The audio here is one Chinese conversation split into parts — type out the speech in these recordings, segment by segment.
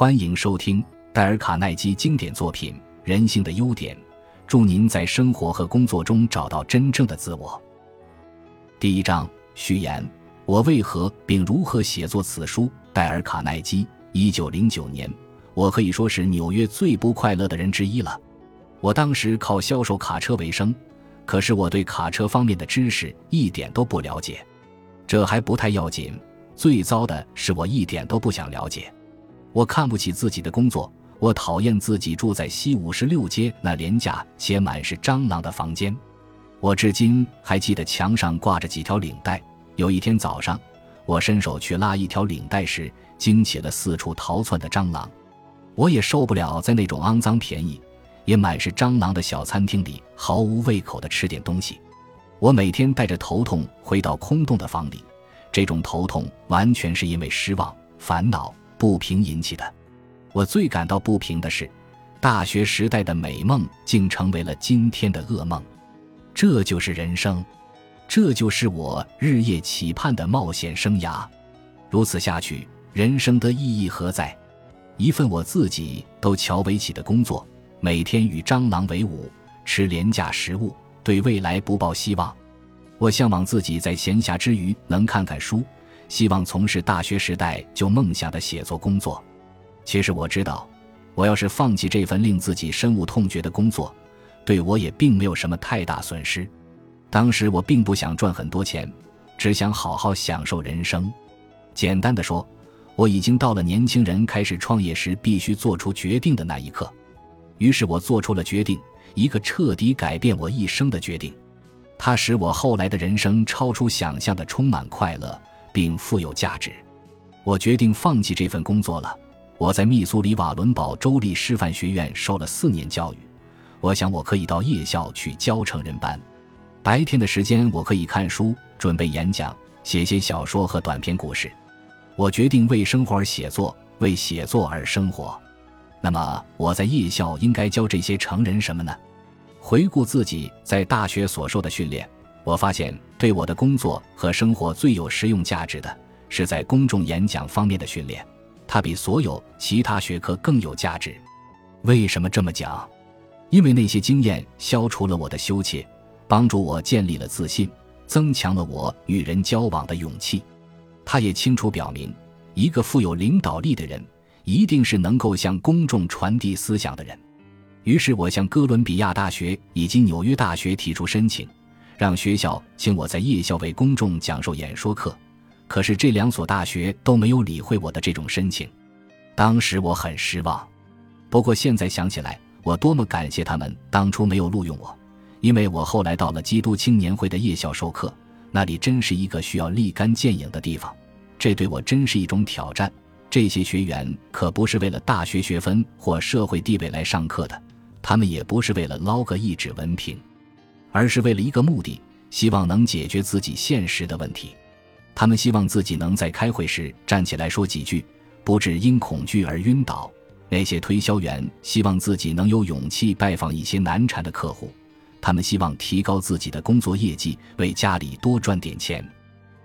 欢迎收听戴尔·卡耐基经典作品《人性的优点》，祝您在生活和工作中找到真正的自我。第一章序言：我为何并如何写作此书？戴尔·卡耐基，一九零九年，我可以说是纽约最不快乐的人之一了。我当时靠销售卡车为生，可是我对卡车方面的知识一点都不了解。这还不太要紧，最糟的是我一点都不想了解。我看不起自己的工作，我讨厌自己住在西五十六街那廉价且满是蟑螂的房间。我至今还记得墙上挂着几条领带。有一天早上，我伸手去拉一条领带时，惊起了四处逃窜的蟑螂。我也受不了在那种肮脏、便宜也满是蟑螂的小餐厅里毫无胃口地吃点东西。我每天带着头痛回到空洞的房里，这种头痛完全是因为失望、烦恼。不平引起的，我最感到不平的是，大学时代的美梦竟成为了今天的噩梦。这就是人生，这就是我日夜期盼的冒险生涯。如此下去，人生的意义何在？一份我自己都瞧不起的工作，每天与蟑螂为伍，吃廉价食物，对未来不抱希望。我向往自己在闲暇之余能看看书。希望从事大学时代就梦想的写作工作。其实我知道，我要是放弃这份令自己深恶痛绝的工作，对我也并没有什么太大损失。当时我并不想赚很多钱，只想好好享受人生。简单的说，我已经到了年轻人开始创业时必须做出决定的那一刻。于是我做出了决定，一个彻底改变我一生的决定。它使我后来的人生超出想象的充满快乐。并富有价值，我决定放弃这份工作了。我在密苏里瓦伦堡州立师范学院受了四年教育，我想我可以到夜校去教成人班。白天的时间我可以看书、准备演讲、写些小说和短篇故事。我决定为生活而写作，为写作而生活。那么我在夜校应该教这些成人什么呢？回顾自己在大学所受的训练。我发现，对我的工作和生活最有实用价值的是在公众演讲方面的训练，它比所有其他学科更有价值。为什么这么讲？因为那些经验消除了我的羞怯，帮助我建立了自信，增强了我与人交往的勇气。它也清楚表明，一个富有领导力的人，一定是能够向公众传递思想的人。于是我向哥伦比亚大学以及纽约大学提出申请。让学校请我在夜校为公众讲授演说课，可是这两所大学都没有理会我的这种申请。当时我很失望，不过现在想起来，我多么感谢他们当初没有录用我，因为我后来到了基督青年会的夜校授课，那里真是一个需要立竿见影的地方，这对我真是一种挑战。这些学员可不是为了大学学分或社会地位来上课的，他们也不是为了捞个一纸文凭。而是为了一个目的，希望能解决自己现实的问题。他们希望自己能在开会时站起来说几句，不致因恐惧而晕倒。那些推销员希望自己能有勇气拜访一些难缠的客户。他们希望提高自己的工作业绩，为家里多赚点钱。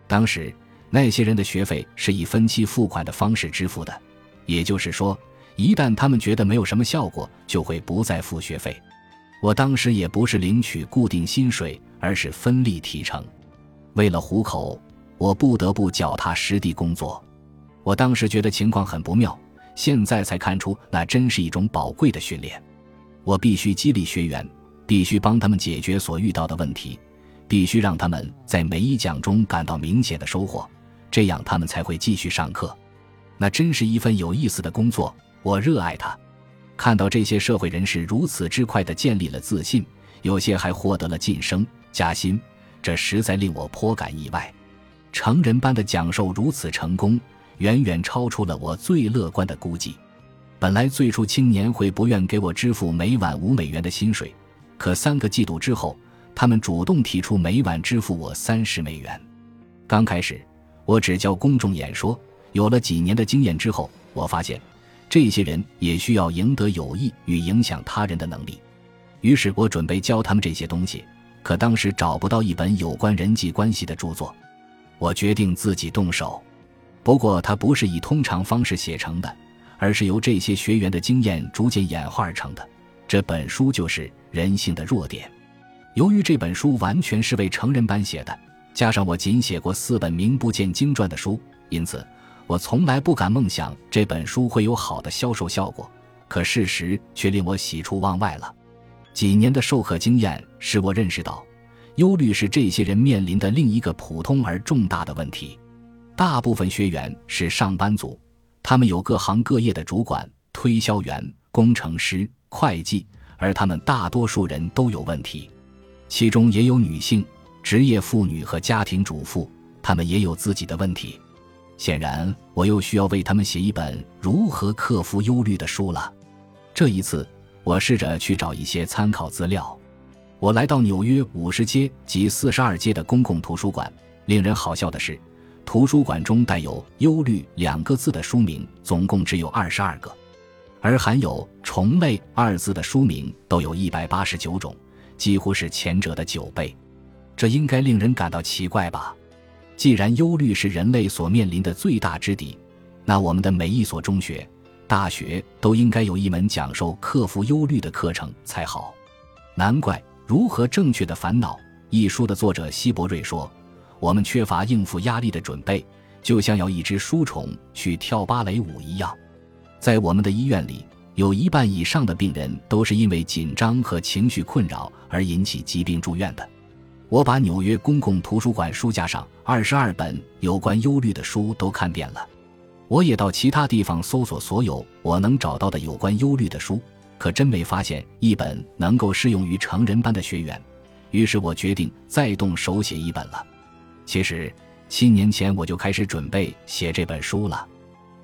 当时，那些人的学费是以分期付款的方式支付的，也就是说，一旦他们觉得没有什么效果，就会不再付学费。我当时也不是领取固定薪水，而是分利提成。为了糊口，我不得不脚踏实地工作。我当时觉得情况很不妙，现在才看出那真是一种宝贵的训练。我必须激励学员，必须帮他们解决所遇到的问题，必须让他们在每一讲中感到明显的收获，这样他们才会继续上课。那真是一份有意思的工作，我热爱它。看到这些社会人士如此之快地建立了自信，有些还获得了晋升加薪，这实在令我颇感意外。成人般的讲授如此成功，远远超出了我最乐观的估计。本来最初青年会不愿给我支付每晚五美元的薪水，可三个季度之后，他们主动提出每晚支付我三十美元。刚开始，我只教公众演说，有了几年的经验之后，我发现。这些人也需要赢得友谊与影响他人的能力，于是我准备教他们这些东西。可当时找不到一本有关人际关系的著作，我决定自己动手。不过它不是以通常方式写成的，而是由这些学员的经验逐渐演化而成的。这本书就是《人性的弱点》。由于这本书完全是为成人班写的，加上我仅写过四本名不见经传的书，因此我从来不敢梦想这本书会有好的销售效果。可事实却令我喜出望外了。几年的授课经验使我认识到，忧虑是这些人面临的另一个普通而重大的问题。大部分学员是上班族，他们有各行各业的主管、推销员、工程师、会计，而他们大多数人都有问题。其中也有女性、职业妇女和家庭主妇，他们也有自己的问题。显然，我又需要为他们写一本如何克服忧虑的书了。这一次，我试着去找一些参考资料。我来到纽约五十街及四十二街的公共图书馆。令人好笑的是。图书馆中带有“忧虑”两个字的书名总共只有二十二个，而含有“虫类”二字的书名都有一百八十九种，几乎是前者的九倍。这应该令人感到奇怪吧？既然忧虑是人类所面临的最大之敌，那我们的每一所中学、大学都应该有一门讲授克服忧虑的课程才好。难怪《如何正确的烦恼》一书的作者希伯瑞说。我们缺乏应付压力的准备，就像要一只书虫去跳芭蕾舞一样。在我们的医院里，有一半以上的病人都是因为紧张和情绪困扰而引起疾病住院的。我把纽约公共图书馆书架上二十二本有关忧虑的书都看遍了。我也到其他地方搜索所有我能找到的有关忧虑的书，可真没发现一本能够适用于成人班的学员。于是我决定再动手写一本了。其实，七年前我就开始准备写这本书了。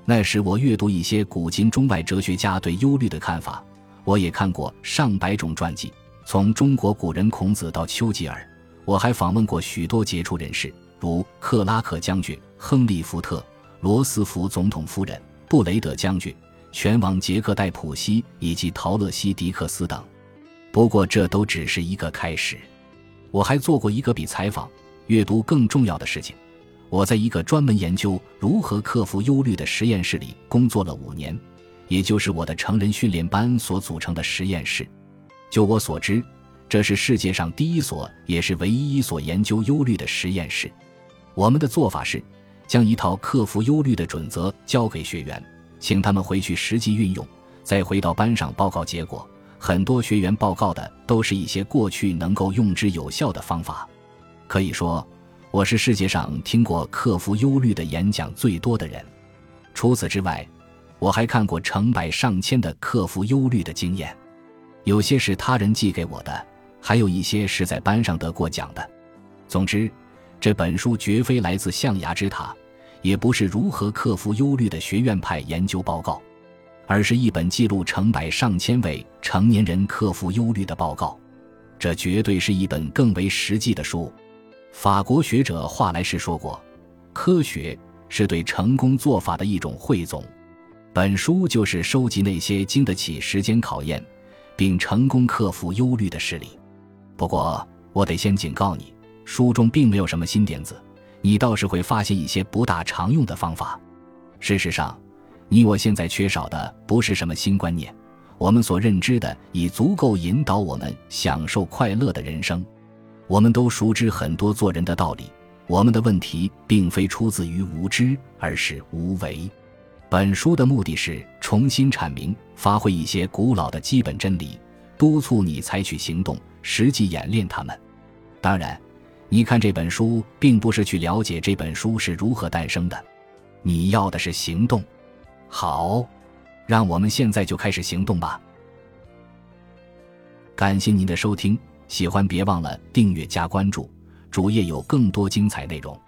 那时我阅读一些古今中外哲学家对忧虑的看法，我也看过上百种传记，从中国古人孔子到丘吉尔。我还访问过许多杰出人士，如克拉克将军、亨利·福特、罗斯福总统夫人、布雷德将军、拳王杰克·戴普西以及陶乐西·迪克斯等。不过这都只是一个开始。我还做过一个比采访。阅读更重要的事情。我在一个专门研究如何克服忧虑的实验室里工作了五年，也就是我的成人训练班所组成的实验室。就我所知，这是世界上第一所，也是唯一一所研究忧虑的实验室。我们的做法是，将一套克服忧虑的准则交给学员，请他们回去实际运用，再回到班上报告结果。很多学员报告的都是一些过去能够用之有效的方法。可以说，我是世界上听过克服忧虑的演讲最多的人。除此之外，我还看过成百上千的克服忧虑的经验，有些是他人寄给我的，还有一些是在班上得过奖的。总之，这本书绝非来自象牙之塔，也不是如何克服忧虑的学院派研究报告，而是一本记录成百上千位成年人克服忧虑的报告。这绝对是一本更为实际的书。法国学者华莱士说过：“科学是对成功做法的一种汇总。”本书就是收集那些经得起时间考验，并成功克服忧虑的事例。不过，我得先警告你，书中并没有什么新点子，你倒是会发现一些不大常用的方法。事实上，你我现在缺少的不是什么新观念，我们所认知的已足够引导我们享受快乐的人生。我们都熟知很多做人的道理，我们的问题并非出自于无知，而是无为。本书的目的是重新阐明、发挥一些古老的基本真理，督促你采取行动，实际演练他们。当然，你看这本书，并不是去了解这本书是如何诞生的，你要的是行动。好，让我们现在就开始行动吧。感谢您的收听。喜欢别忘了订阅加关注，主页有更多精彩内容。